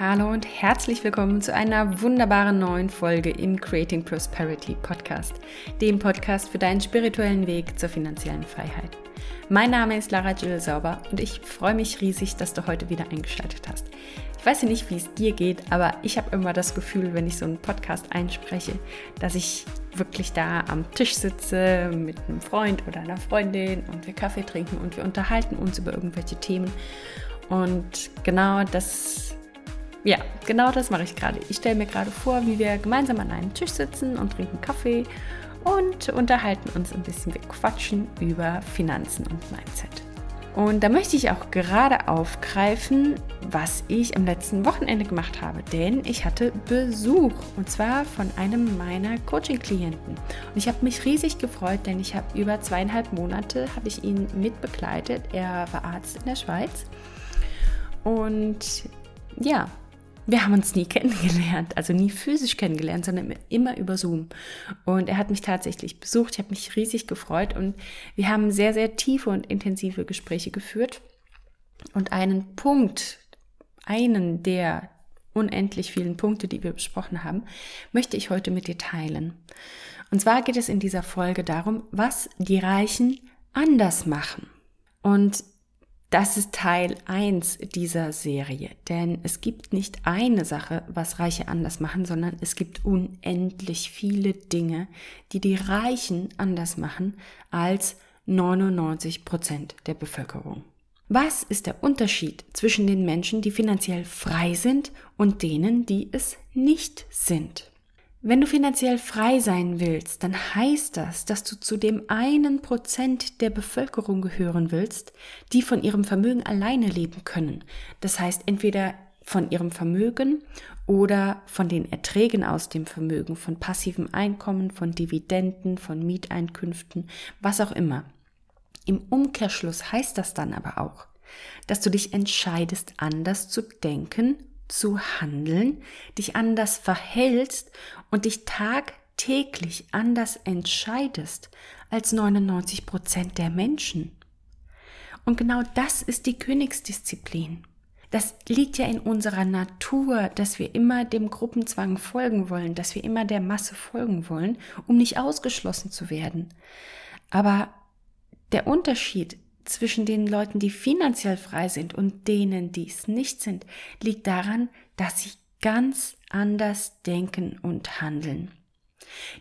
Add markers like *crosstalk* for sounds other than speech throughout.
Hallo und herzlich willkommen zu einer wunderbaren neuen Folge im Creating Prosperity Podcast, dem Podcast für deinen spirituellen Weg zur finanziellen Freiheit. Mein Name ist Lara Jill Sauber und ich freue mich riesig, dass du heute wieder eingeschaltet hast. Ich weiß ja nicht, wie es dir geht, aber ich habe immer das Gefühl, wenn ich so einen Podcast einspreche, dass ich wirklich da am Tisch sitze mit einem Freund oder einer Freundin und wir Kaffee trinken und wir unterhalten uns über irgendwelche Themen. Und genau das ja, genau das mache ich gerade. Ich stelle mir gerade vor, wie wir gemeinsam an einem Tisch sitzen und trinken Kaffee und unterhalten uns ein bisschen. Wir quatschen über Finanzen und Mindset. Und da möchte ich auch gerade aufgreifen, was ich am letzten Wochenende gemacht habe, denn ich hatte Besuch und zwar von einem meiner Coaching-Klienten. Und ich habe mich riesig gefreut, denn ich habe über zweieinhalb Monate habe ich ihn mitbegleitet. Er war Arzt in der Schweiz und ja, wir haben uns nie *laughs* kennengelernt, also nie physisch kennengelernt, sondern immer über Zoom. Und er hat mich tatsächlich besucht, ich habe mich riesig gefreut und wir haben sehr, sehr tiefe und intensive Gespräche geführt. Und einen Punkt, einen der unendlich vielen Punkte, die wir besprochen haben, möchte ich heute mit dir teilen. Und zwar geht es in dieser Folge darum, was die Reichen anders machen. Und das ist Teil 1 dieser Serie, denn es gibt nicht eine Sache, was Reiche anders machen, sondern es gibt unendlich viele Dinge, die die Reichen anders machen als 99 Prozent der Bevölkerung. Was ist der Unterschied zwischen den Menschen, die finanziell frei sind und denen, die es nicht sind? Wenn du finanziell frei sein willst, dann heißt das, dass du zu dem einen Prozent der Bevölkerung gehören willst, die von ihrem Vermögen alleine leben können. Das heißt entweder von ihrem Vermögen oder von den Erträgen aus dem Vermögen, von passivem Einkommen, von Dividenden, von Mieteinkünften, was auch immer. Im Umkehrschluss heißt das dann aber auch, dass du dich entscheidest, anders zu denken zu handeln, dich anders verhältst und dich tagtäglich anders entscheidest als 99 Prozent der Menschen. Und genau das ist die Königsdisziplin. Das liegt ja in unserer Natur, dass wir immer dem Gruppenzwang folgen wollen, dass wir immer der Masse folgen wollen, um nicht ausgeschlossen zu werden. Aber der Unterschied zwischen den Leuten, die finanziell frei sind und denen, die es nicht sind, liegt daran, dass sie ganz anders denken und handeln.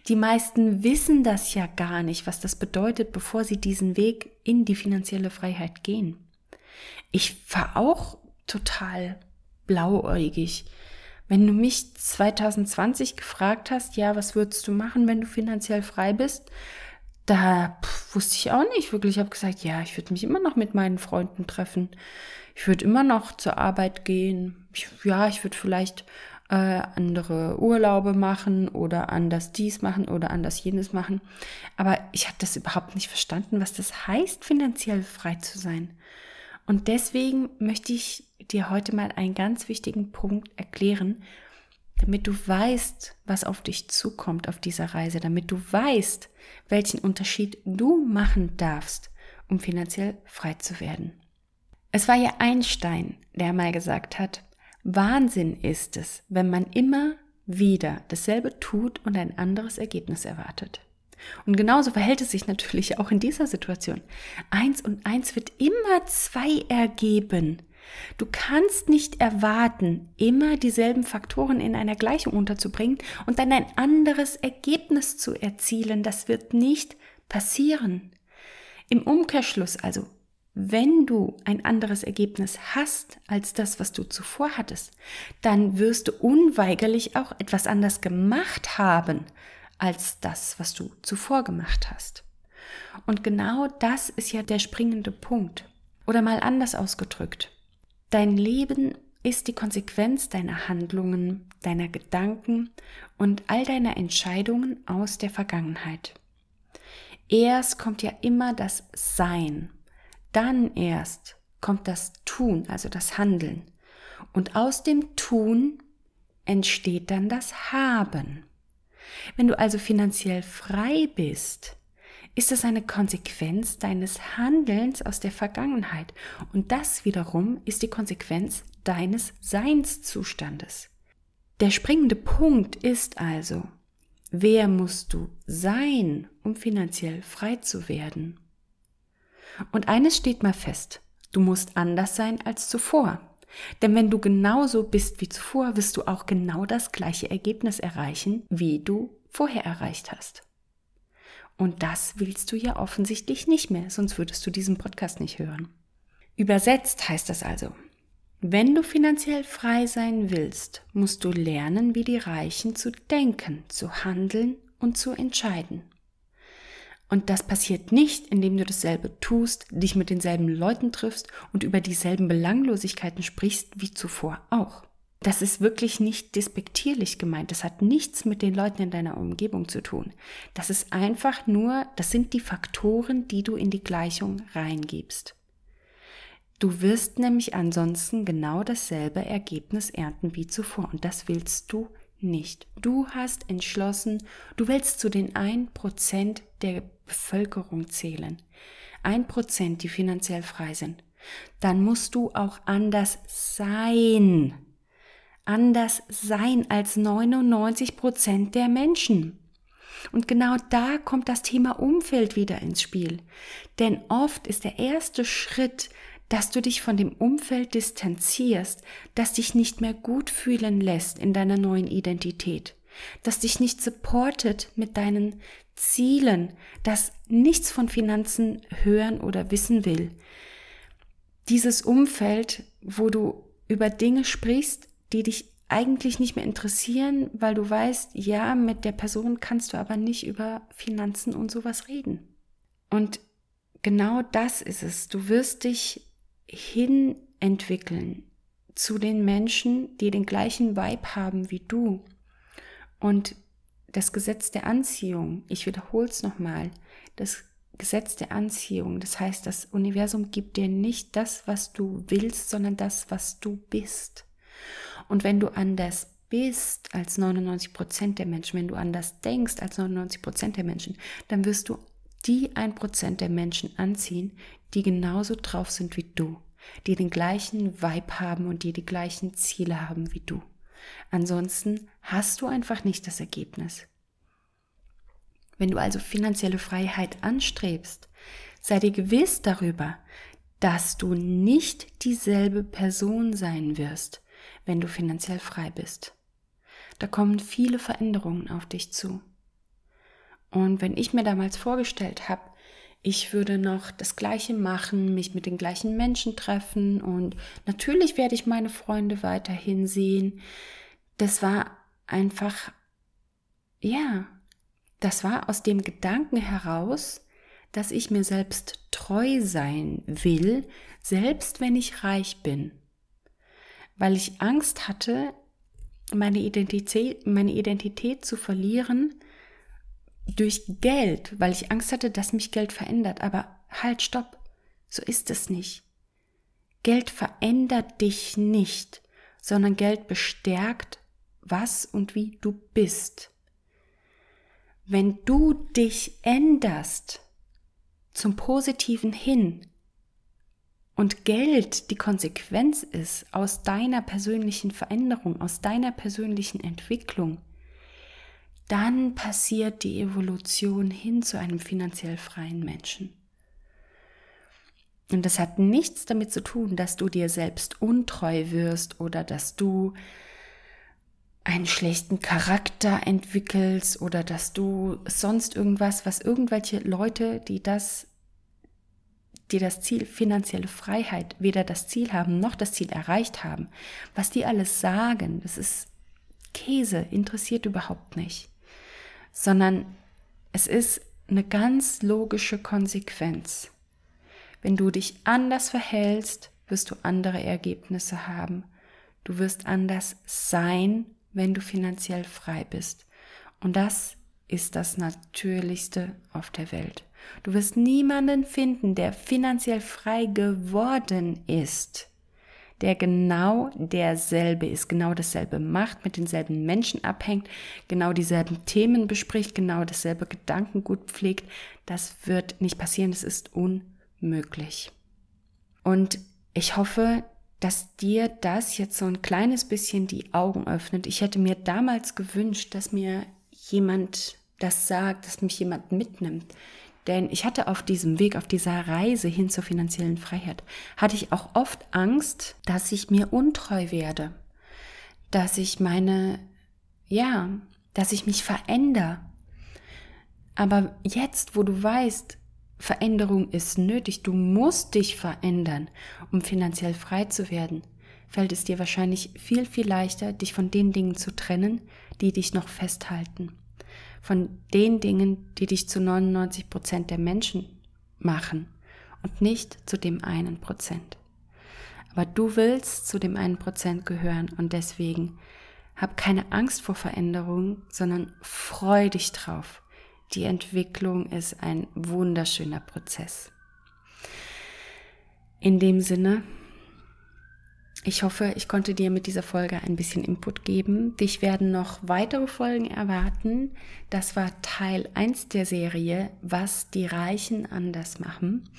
Die meisten wissen das ja gar nicht, was das bedeutet, bevor sie diesen Weg in die finanzielle Freiheit gehen. Ich war auch total blauäugig. Wenn du mich 2020 gefragt hast, ja, was würdest du machen, wenn du finanziell frei bist, da pff, wusste ich auch nicht wirklich. Ich habe gesagt, ja, ich würde mich immer noch mit meinen Freunden treffen. Ich würde immer noch zur Arbeit gehen. Ich, ja, ich würde vielleicht äh, andere Urlaube machen oder anders dies machen oder anders jenes machen. Aber ich habe das überhaupt nicht verstanden, was das heißt, finanziell frei zu sein. Und deswegen möchte ich dir heute mal einen ganz wichtigen Punkt erklären, damit du weißt, was auf dich zukommt auf dieser Reise, damit du weißt, welchen Unterschied du machen darfst, um finanziell frei zu werden. Es war ja Einstein, der mal gesagt hat, Wahnsinn ist es, wenn man immer wieder dasselbe tut und ein anderes Ergebnis erwartet. Und genauso verhält es sich natürlich auch in dieser Situation. Eins und eins wird immer zwei ergeben. Du kannst nicht erwarten, immer dieselben Faktoren in einer Gleichung unterzubringen und dann ein anderes Ergebnis zu erzielen. Das wird nicht passieren. Im Umkehrschluss also, wenn du ein anderes Ergebnis hast als das, was du zuvor hattest, dann wirst du unweigerlich auch etwas anders gemacht haben als das, was du zuvor gemacht hast. Und genau das ist ja der springende Punkt. Oder mal anders ausgedrückt. Dein Leben ist die Konsequenz deiner Handlungen, deiner Gedanken und all deiner Entscheidungen aus der Vergangenheit. Erst kommt ja immer das Sein, dann erst kommt das Tun, also das Handeln. Und aus dem Tun entsteht dann das Haben. Wenn du also finanziell frei bist, ist es eine Konsequenz deines Handelns aus der Vergangenheit. Und das wiederum ist die Konsequenz deines Seinszustandes. Der springende Punkt ist also, wer musst du sein, um finanziell frei zu werden? Und eines steht mal fest, du musst anders sein als zuvor. Denn wenn du genauso bist wie zuvor, wirst du auch genau das gleiche Ergebnis erreichen, wie du vorher erreicht hast. Und das willst du ja offensichtlich nicht mehr, sonst würdest du diesen Podcast nicht hören. Übersetzt heißt das also, wenn du finanziell frei sein willst, musst du lernen, wie die Reichen zu denken, zu handeln und zu entscheiden. Und das passiert nicht, indem du dasselbe tust, dich mit denselben Leuten triffst und über dieselben Belanglosigkeiten sprichst wie zuvor auch. Das ist wirklich nicht despektierlich gemeint. Das hat nichts mit den Leuten in deiner Umgebung zu tun. Das ist einfach nur, das sind die Faktoren, die du in die Gleichung reingibst. Du wirst nämlich ansonsten genau dasselbe Ergebnis ernten wie zuvor und das willst du nicht. Du hast entschlossen, du willst zu den 1% der Bevölkerung zählen. 1%, die finanziell frei sind. Dann musst du auch anders sein anders sein als 99 Prozent der Menschen. Und genau da kommt das Thema Umfeld wieder ins Spiel. Denn oft ist der erste Schritt, dass du dich von dem Umfeld distanzierst, das dich nicht mehr gut fühlen lässt in deiner neuen Identität, das dich nicht supportet mit deinen Zielen, das nichts von Finanzen hören oder wissen will. Dieses Umfeld, wo du über Dinge sprichst, die dich eigentlich nicht mehr interessieren, weil du weißt, ja, mit der Person kannst du aber nicht über Finanzen und sowas reden. Und genau das ist es. Du wirst dich hin entwickeln zu den Menschen, die den gleichen Vibe haben wie du. Und das Gesetz der Anziehung, ich wiederhole es nochmal, das Gesetz der Anziehung, das heißt, das Universum gibt dir nicht das, was du willst, sondern das, was du bist. Und wenn du anders bist als 99 Prozent der Menschen, wenn du anders denkst als 99 Prozent der Menschen, dann wirst du die 1 Prozent der Menschen anziehen, die genauso drauf sind wie du, die den gleichen Vibe haben und die die gleichen Ziele haben wie du. Ansonsten hast du einfach nicht das Ergebnis. Wenn du also finanzielle Freiheit anstrebst, sei dir gewiss darüber, dass du nicht dieselbe Person sein wirst, wenn du finanziell frei bist. Da kommen viele Veränderungen auf dich zu. Und wenn ich mir damals vorgestellt habe, ich würde noch das Gleiche machen, mich mit den gleichen Menschen treffen und natürlich werde ich meine Freunde weiterhin sehen. Das war einfach, ja, das war aus dem Gedanken heraus, dass ich mir selbst treu sein will, selbst wenn ich reich bin weil ich Angst hatte, meine Identität, meine Identität zu verlieren durch Geld, weil ich Angst hatte, dass mich Geld verändert. Aber halt, stopp, so ist es nicht. Geld verändert dich nicht, sondern Geld bestärkt, was und wie du bist. Wenn du dich änderst zum Positiven hin, und Geld die Konsequenz ist aus deiner persönlichen Veränderung, aus deiner persönlichen Entwicklung, dann passiert die Evolution hin zu einem finanziell freien Menschen. Und das hat nichts damit zu tun, dass du dir selbst untreu wirst oder dass du einen schlechten Charakter entwickelst oder dass du sonst irgendwas, was irgendwelche Leute, die das die das Ziel finanzielle Freiheit weder das Ziel haben noch das Ziel erreicht haben, was die alles sagen, das ist Käse, interessiert überhaupt nicht, sondern es ist eine ganz logische Konsequenz. Wenn du dich anders verhältst, wirst du andere Ergebnisse haben. Du wirst anders sein, wenn du finanziell frei bist. Und das ist das Natürlichste auf der Welt. Du wirst niemanden finden, der finanziell frei geworden ist, der genau derselbe ist, genau dasselbe macht, mit denselben Menschen abhängt, genau dieselben Themen bespricht, genau dasselbe Gedankengut pflegt. Das wird nicht passieren, das ist unmöglich. Und ich hoffe, dass dir das jetzt so ein kleines bisschen die Augen öffnet. Ich hätte mir damals gewünscht, dass mir jemand das sagt, dass mich jemand mitnimmt. Denn ich hatte auf diesem Weg, auf dieser Reise hin zur finanziellen Freiheit, hatte ich auch oft Angst, dass ich mir untreu werde, dass ich meine, ja, dass ich mich verändere. Aber jetzt, wo du weißt, Veränderung ist nötig, du musst dich verändern, um finanziell frei zu werden, fällt es dir wahrscheinlich viel, viel leichter, dich von den Dingen zu trennen, die dich noch festhalten von den Dingen, die dich zu 99 Prozent der Menschen machen und nicht zu dem einen Prozent. Aber du willst zu dem einen Prozent gehören und deswegen hab keine Angst vor Veränderung, sondern freu dich drauf. Die Entwicklung ist ein wunderschöner Prozess. In dem Sinne, ich hoffe, ich konnte dir mit dieser Folge ein bisschen Input geben. Dich werden noch weitere Folgen erwarten. Das war Teil 1 der Serie, was die Reichen anders machen.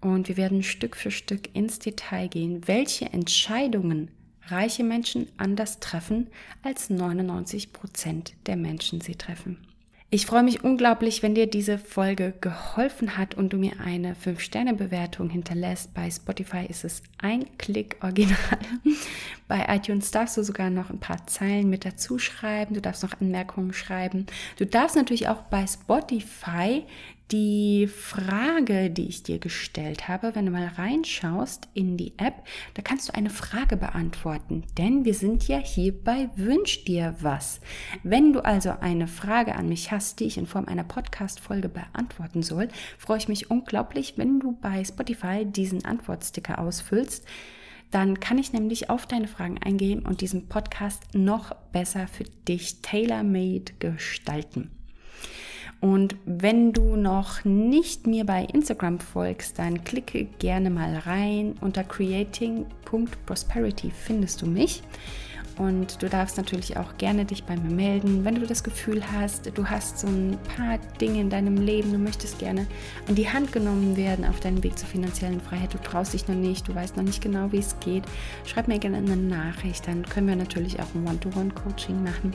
Und wir werden Stück für Stück ins Detail gehen, welche Entscheidungen reiche Menschen anders treffen, als 99 Prozent der Menschen sie treffen. Ich freue mich unglaublich, wenn dir diese Folge geholfen hat und du mir eine 5-Sterne-Bewertung hinterlässt. Bei Spotify ist es ein Klick original. *laughs* Bei iTunes darfst du sogar noch ein paar Zeilen mit dazu schreiben. Du darfst noch Anmerkungen schreiben. Du darfst natürlich auch bei Spotify die Frage, die ich dir gestellt habe, wenn du mal reinschaust in die App, da kannst du eine Frage beantworten, denn wir sind ja hier bei Wünsch dir was. Wenn du also eine Frage an mich hast, die ich in Form einer Podcast-Folge beantworten soll, freue ich mich unglaublich, wenn du bei Spotify diesen Antwortsticker ausfüllst. Dann kann ich nämlich auf deine Fragen eingehen und diesen Podcast noch besser für dich tailor-made gestalten. Und wenn du noch nicht mir bei Instagram folgst, dann klicke gerne mal rein. Unter creating.prosperity findest du mich. Und du darfst natürlich auch gerne dich bei mir melden, wenn du das Gefühl hast, du hast so ein paar Dinge in deinem Leben, du möchtest gerne an die Hand genommen werden auf deinem Weg zur finanziellen Freiheit, du traust dich noch nicht, du weißt noch nicht genau, wie es geht. Schreib mir gerne eine Nachricht, dann können wir natürlich auch ein One-to-One-Coaching machen.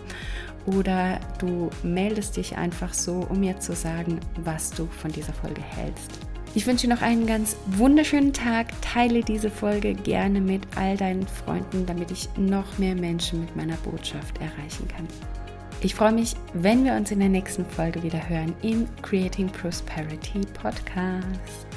Oder du meldest dich einfach so, um mir zu sagen, was du von dieser Folge hältst. Ich wünsche dir noch einen ganz wunderschönen Tag. Teile diese Folge gerne mit all deinen Freunden, damit ich noch mehr Menschen mit meiner Botschaft erreichen kann. Ich freue mich, wenn wir uns in der nächsten Folge wieder hören im Creating Prosperity Podcast.